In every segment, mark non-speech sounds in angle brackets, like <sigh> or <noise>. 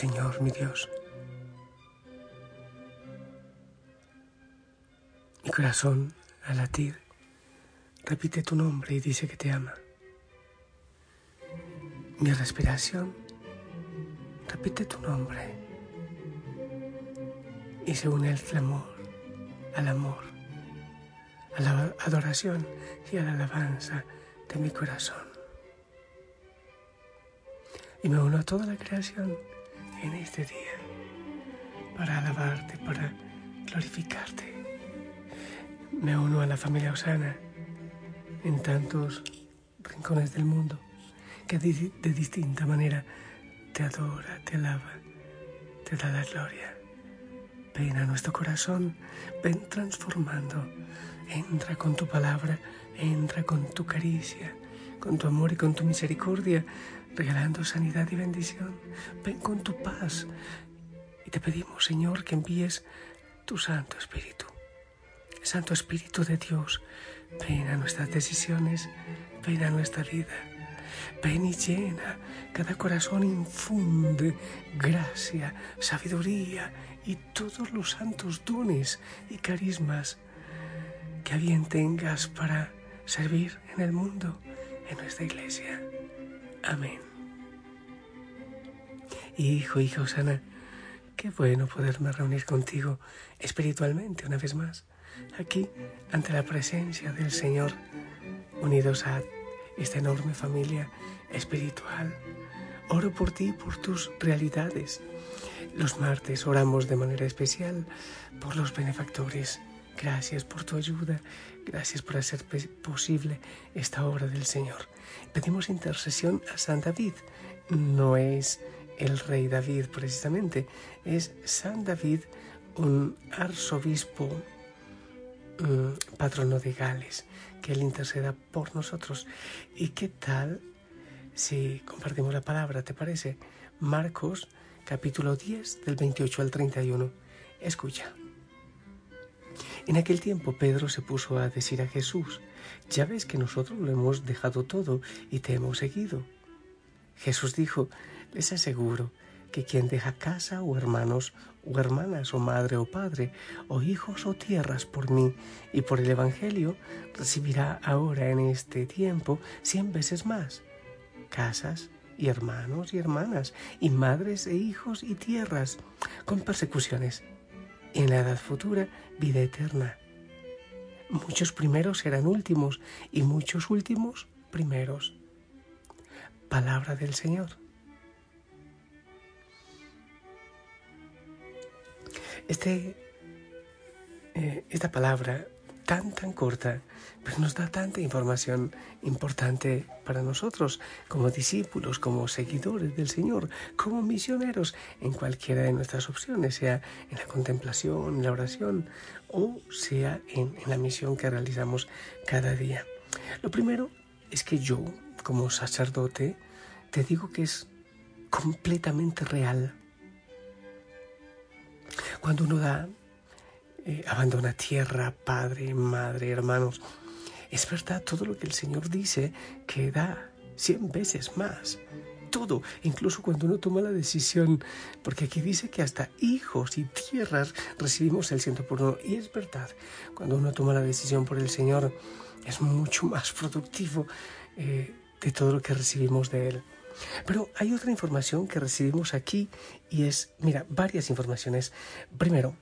Señor, mi Dios. Mi corazón, al latir, repite tu nombre y dice que te ama. Mi respiración repite tu nombre y se une el clamor al amor, a la adoración y a la alabanza de mi corazón. Y me uno a toda la creación en este día para alabarte, para glorificarte. Me uno a la familia Osana en tantos rincones del mundo que de, distinta manera te adora, te alaba, te da la gloria. Ven a nuestro corazón, ven transformando. Entra con tu palabra, entra con tu caricia, con tu amor y con tu misericordia, regalando sanidad y bendición. Ven con tu paz. Y te pedimos, Señor, que envíes tu Santo Espíritu. Santo Espíritu de Dios, ven a nuestras decisiones, ven a nuestra vida. Ven y llena, cada corazón infunde gracia, sabiduría y todos los santos dones y carismas que a bien tengas para servir en el mundo, en nuestra iglesia. Amén. Hijo, hija Osana, qué bueno poderme reunir contigo espiritualmente una vez más, aquí ante la presencia del Señor, unidos a esta enorme familia espiritual. Oro por ti, por tus realidades. Los martes oramos de manera especial por los benefactores. Gracias por tu ayuda, gracias por hacer posible esta obra del Señor. Pedimos intercesión a San David. No es el rey David precisamente, es San David, un arzobispo mm, patrono de Gales, que Él interceda por nosotros. ¿Y qué tal si compartimos la palabra, te parece? Marcos capítulo 10 del 28 al 31. Escucha. En aquel tiempo Pedro se puso a decir a Jesús, ya ves que nosotros lo hemos dejado todo y te hemos seguido. Jesús dijo, les aseguro que quien deja casa o hermanos o hermanas o madre o padre o hijos o tierras por mí y por el Evangelio recibirá ahora en este tiempo cien veces más casas y hermanos y hermanas y madres e hijos y tierras con persecuciones y en la edad futura vida eterna. Muchos primeros serán últimos y muchos últimos primeros. Palabra del Señor. Este, eh, esta palabra tan, tan corta, pues nos da tanta información importante para nosotros como discípulos, como seguidores del Señor, como misioneros en cualquiera de nuestras opciones, sea en la contemplación, en la oración o sea en, en la misión que realizamos cada día. Lo primero es que yo, como sacerdote, te digo que es completamente real cuando uno da, eh, abandona tierra, padre, madre, hermanos, es verdad todo lo que el Señor dice que da cien veces más. Todo, incluso cuando uno toma la decisión, porque aquí dice que hasta hijos y tierras recibimos el ciento por uno. Y es verdad, cuando uno toma la decisión por el Señor, es mucho más productivo eh, de todo lo que recibimos de Él. Pero hay otra información que recibimos aquí y es, mira, varias informaciones. Primero,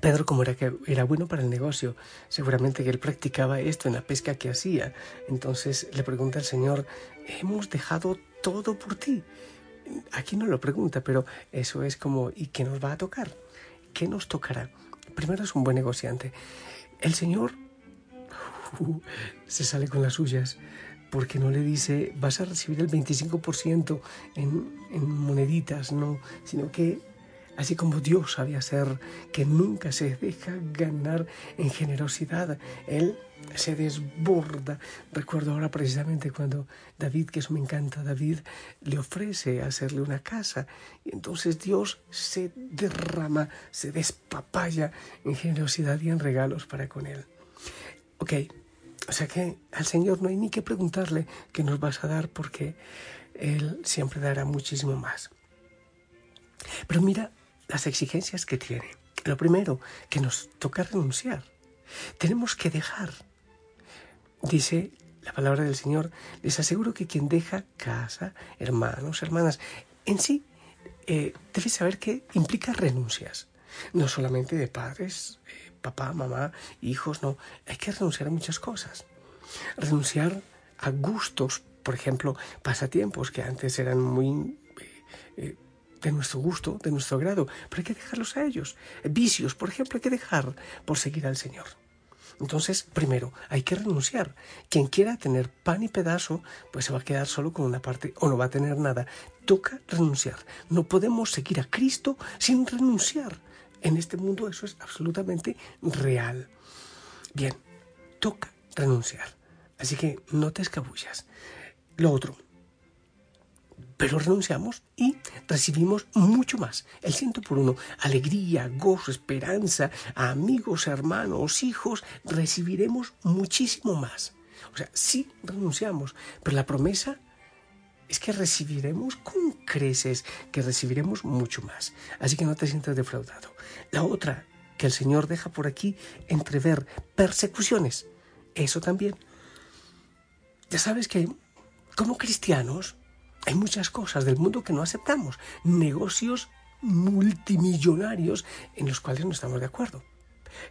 Pedro, como era que era bueno para el negocio, seguramente que él practicaba esto en la pesca que hacía. Entonces le pregunta al Señor, hemos dejado todo por ti. Aquí no lo pregunta, pero eso es como, ¿y qué nos va a tocar? ¿Qué nos tocará? Primero es un buen negociante. El Señor <laughs> se sale con las suyas porque no le dice vas a recibir el 25% en, en moneditas, no, sino que así como Dios sabe hacer, que nunca se deja ganar en generosidad, Él se desborda. Recuerdo ahora precisamente cuando David, que eso me encanta, David le ofrece hacerle una casa y entonces Dios se derrama, se despapaya en generosidad y en regalos para con Él. Ok, o sea que al Señor no hay ni que preguntarle qué nos vas a dar porque Él siempre dará muchísimo más. Pero mira las exigencias que tiene. Lo primero, que nos toca renunciar. Tenemos que dejar. Dice la palabra del Señor, les aseguro que quien deja casa, hermanos, hermanas, en sí eh, debe saber que implica renuncias. No solamente de padres, eh, papá, mamá, hijos, no. Hay que renunciar a muchas cosas. Renunciar a gustos, por ejemplo, pasatiempos que antes eran muy eh, de nuestro gusto, de nuestro grado, pero hay que dejarlos a ellos. Vicios, por ejemplo, hay que dejar por seguir al Señor. Entonces, primero, hay que renunciar. Quien quiera tener pan y pedazo, pues se va a quedar solo con una parte o no va a tener nada. Toca renunciar. No podemos seguir a Cristo sin renunciar. En este mundo eso es absolutamente real. Bien, toca renunciar. Así que no te escabullas. Lo otro, pero renunciamos y recibimos mucho más. El ciento por uno, alegría, gozo, esperanza, amigos, hermanos, hijos, recibiremos muchísimo más. O sea, sí renunciamos, pero la promesa es que recibiremos con creces, que recibiremos mucho más. Así que no te sientas defraudado. La otra que el Señor deja por aquí entrever persecuciones. Eso también. Ya sabes que como cristianos hay muchas cosas del mundo que no aceptamos, negocios multimillonarios en los cuales no estamos de acuerdo.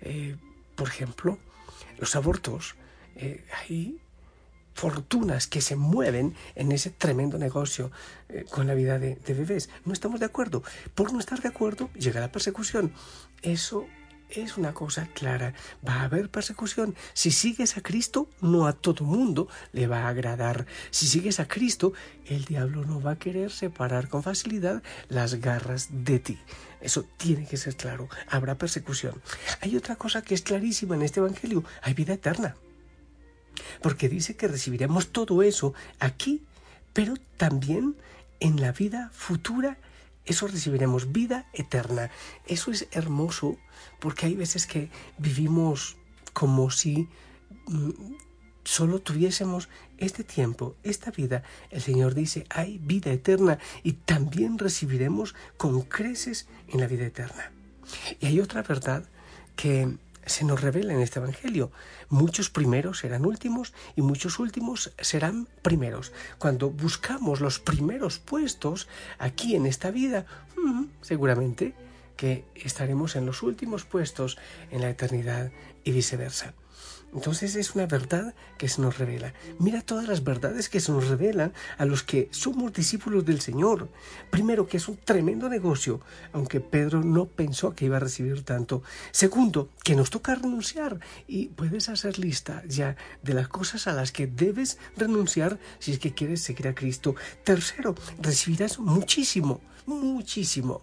Eh, por ejemplo, los abortos. Eh, hay fortunas que se mueven en ese tremendo negocio eh, con la vida de, de, bebés. No estamos de acuerdo. Por no estar de acuerdo llega la persecución. Eso es una cosa clara. Va a haber persecución. Si sigues a Cristo, no a todo mundo le va a agradar. Si sigues a Cristo, el diablo no va a querer separar con facilidad las garras de ti. Eso tiene que ser claro. Habrá persecución. Hay otra cosa que es clarísima en este Evangelio. Hay vida eterna. Porque dice que recibiremos todo eso aquí, pero también en la vida futura eso recibiremos vida eterna. Eso es hermoso porque hay veces que vivimos como si mm, solo tuviésemos este tiempo, esta vida. El Señor dice, hay vida eterna y también recibiremos con creces en la vida eterna. Y hay otra verdad que se nos revela en este Evangelio. Muchos primeros serán últimos y muchos últimos serán primeros. Cuando buscamos los primeros puestos aquí en esta vida, mm, seguramente que estaremos en los últimos puestos en la eternidad y viceversa. Entonces es una verdad que se nos revela. Mira todas las verdades que se nos revelan a los que somos discípulos del Señor. Primero, que es un tremendo negocio, aunque Pedro no pensó que iba a recibir tanto. Segundo, que nos toca renunciar y puedes hacer lista ya de las cosas a las que debes renunciar si es que quieres seguir a Cristo. Tercero, recibirás muchísimo, muchísimo.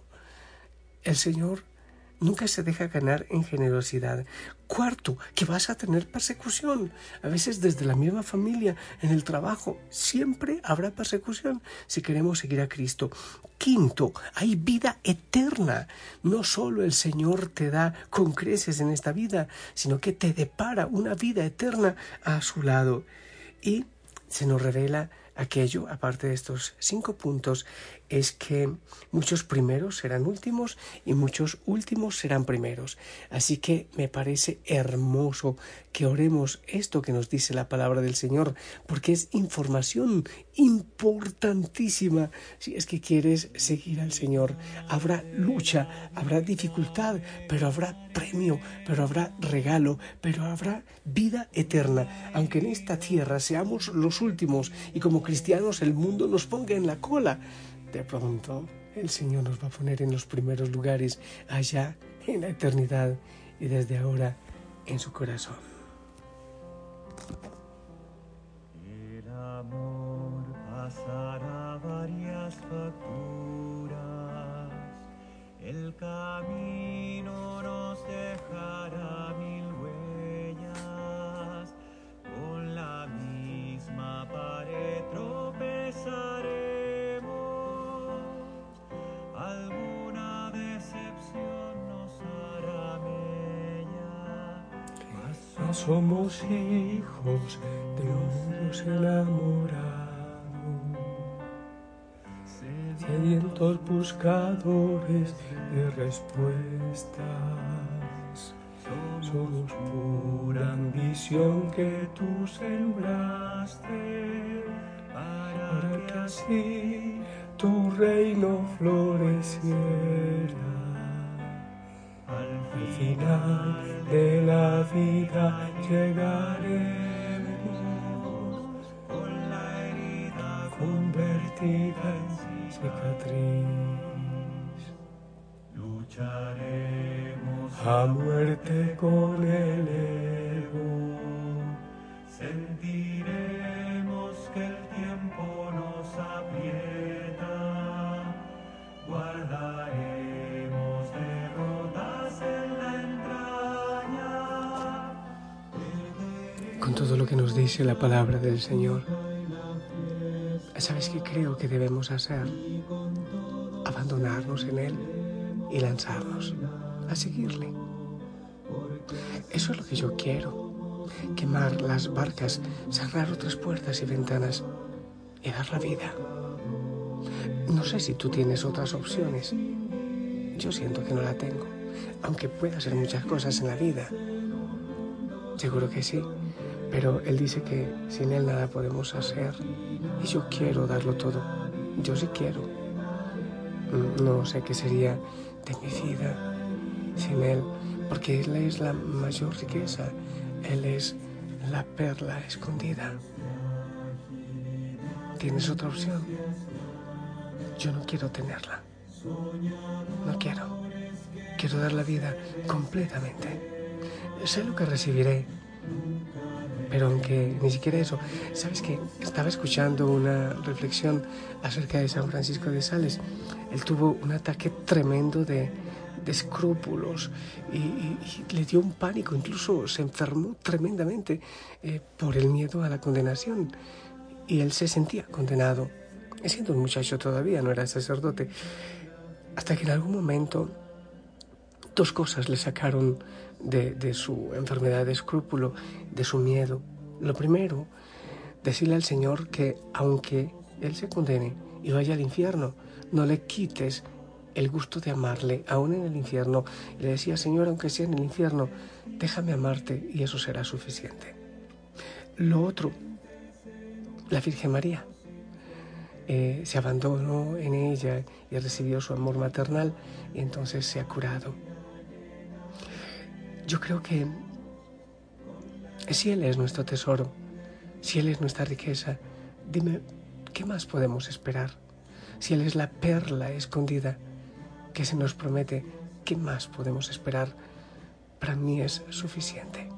El Señor nunca se deja ganar en generosidad. Cuarto, que vas a tener persecución. A veces desde la misma familia, en el trabajo, siempre habrá persecución si queremos seguir a Cristo. Quinto, hay vida eterna. No solo el Señor te da con creces en esta vida, sino que te depara una vida eterna a su lado. Y se nos revela aquello, aparte de estos cinco puntos, es que muchos primeros serán últimos y muchos últimos serán primeros. Así que me parece hermoso que oremos esto que nos dice la palabra del Señor, porque es información importantísima si es que quieres seguir al Señor. Habrá lucha, habrá dificultad, pero habrá premio, pero habrá regalo, pero habrá vida eterna. Aunque en esta tierra seamos los últimos y como cristianos el mundo nos ponga en la cola, de pronto el Señor nos va a poner en los primeros lugares allá en la eternidad y desde ahora en su corazón. El amor pasará varias facturas, el camino nos dejará somos hijos de unos enamorados. se sedientos buscadores de respuestas. Somos pura ambición que tú sembraste para que así tu reino floreciera. Al final de la vida llegaremos con la herida convertida en cicatriz. Lucharemos A muerte con el ego. Sentiremos que el tiempo nos aprieta, que nos dice la palabra del Señor. ¿Sabes qué creo que debemos hacer? Abandonarnos en Él y lanzarnos a seguirle. Eso es lo que yo quiero. Quemar las barcas, cerrar otras puertas y ventanas y dar la vida. No sé si tú tienes otras opciones. Yo siento que no la tengo, aunque pueda hacer muchas cosas en la vida. Seguro que sí, pero Él dice que sin Él nada podemos hacer. Y yo quiero darlo todo. Yo sí quiero. No sé qué sería de mi vida sin Él, porque Él es la mayor riqueza. Él es la perla escondida. ¿Tienes otra opción? Yo no quiero tenerla. No quiero. Quiero dar la vida completamente. Sé lo que recibiré, pero aunque ni siquiera eso, ¿sabes qué? Estaba escuchando una reflexión acerca de San Francisco de Sales. Él tuvo un ataque tremendo de, escrúpulos y le dio un pánico, incluso se enfermó tremendamente eh, por el miedo a la condenación. Y él se sentía condenado, siendo un muchacho todavía, no era sacerdote, hasta que en algún momento dos cosas le sacaron de, su enfermedad de escrúpulo, de su miedo. Lo primero, decirle al Señor que aunque Él se condene y vaya al infierno, no le quites el gusto de amarle, aún en el infierno. Le decía, Señor, aunque sea en el infierno, déjame amarte y eso será suficiente. Lo otro, la Virgen María. Eh, se abandonó en ella y recibió su amor maternal y entonces se ha curado. Yo creo que si Él es nuestro tesoro, si Él es nuestra riqueza, dime, ¿qué más podemos esperar? Si Él es la perla escondida que se nos promete, ¿qué más podemos esperar? Para mí es suficiente.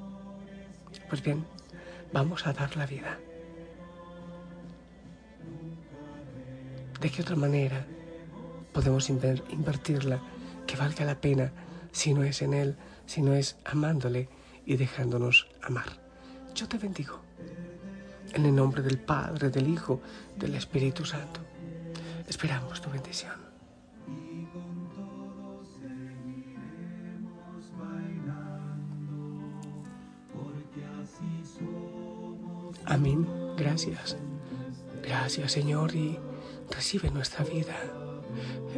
Pues bien, vamos a dar la vida. ¿De qué otra manera podemos inver- invertirla que valga la pena si no es en Él, si no es amándole y dejándonos amar? Yo te bendigo. En el nombre del Padre, del Hijo, del Espíritu Santo. Esperamos tu bendición. Amén. Gracias. Gracias, Señor, y recibe nuestra vida.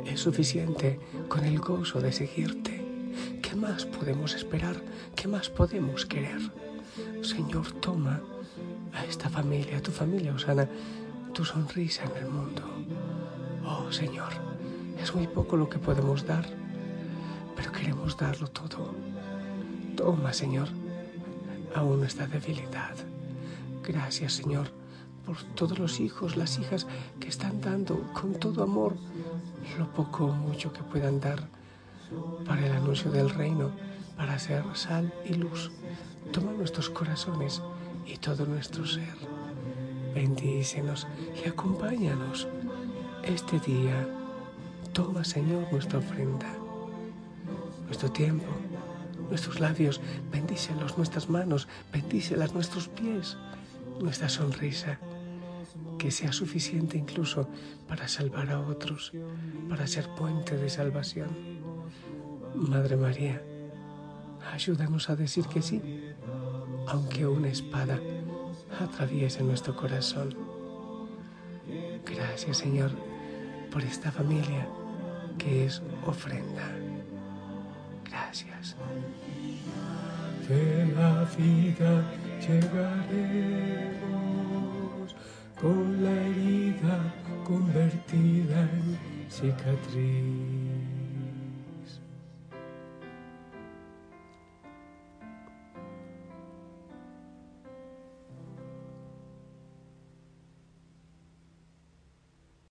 Es suficiente con el gozo de seguirte. ¿Qué más podemos esperar? ¿Qué más podemos querer? Señor, toma a esta familia, a tu familia, Osana, tu sonrisa en el mundo. Oh, Señor, es muy poco lo que podemos dar, pero queremos darlo todo. Toma, Señor, aún nuestra debilidad. Gracias, Señor, por todos los hijos, las hijas que están dando con todo amor lo poco o mucho que puedan dar para el anuncio del reino, para ser sal y luz. Toma nuestros corazones y todo nuestro ser. Bendícenos y acompáñanos este día. Toma, Señor, nuestra ofrenda, nuestro tiempo, nuestros labios, bendícelos, nuestras manos, bendícelas, nuestros pies, nuestra sonrisa, que sea suficiente incluso para salvar a otros, para ser puente de salvación. Madre María, ayúdanos a decir que sí, aunque una espada atraviese nuestro corazón. Gracias, Señor, por esta familia que es ofrenda. Gracias. De la vida llegaremos con la herida convertida en cicatriz.